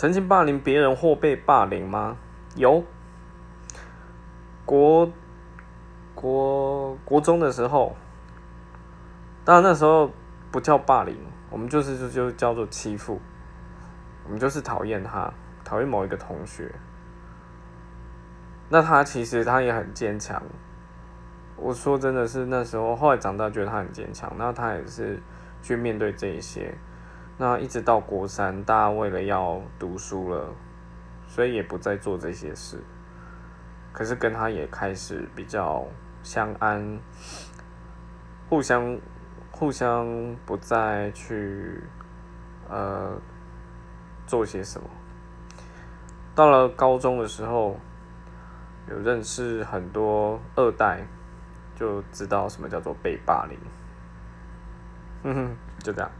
曾经霸凌别人或被霸凌吗？有。国国国中的时候，当然那时候不叫霸凌，我们就是就就叫做欺负。我们就是讨厌他，讨厌某一个同学。那他其实他也很坚强。我说真的是那时候，后来长大觉得他很坚强。那他也是去面对这一些。那一直到国三，大家为了要读书了，所以也不再做这些事。可是跟他也开始比较相安，互相互相不再去呃做些什么。到了高中的时候，有认识很多二代，就知道什么叫做被霸凌。哼哼，就这样。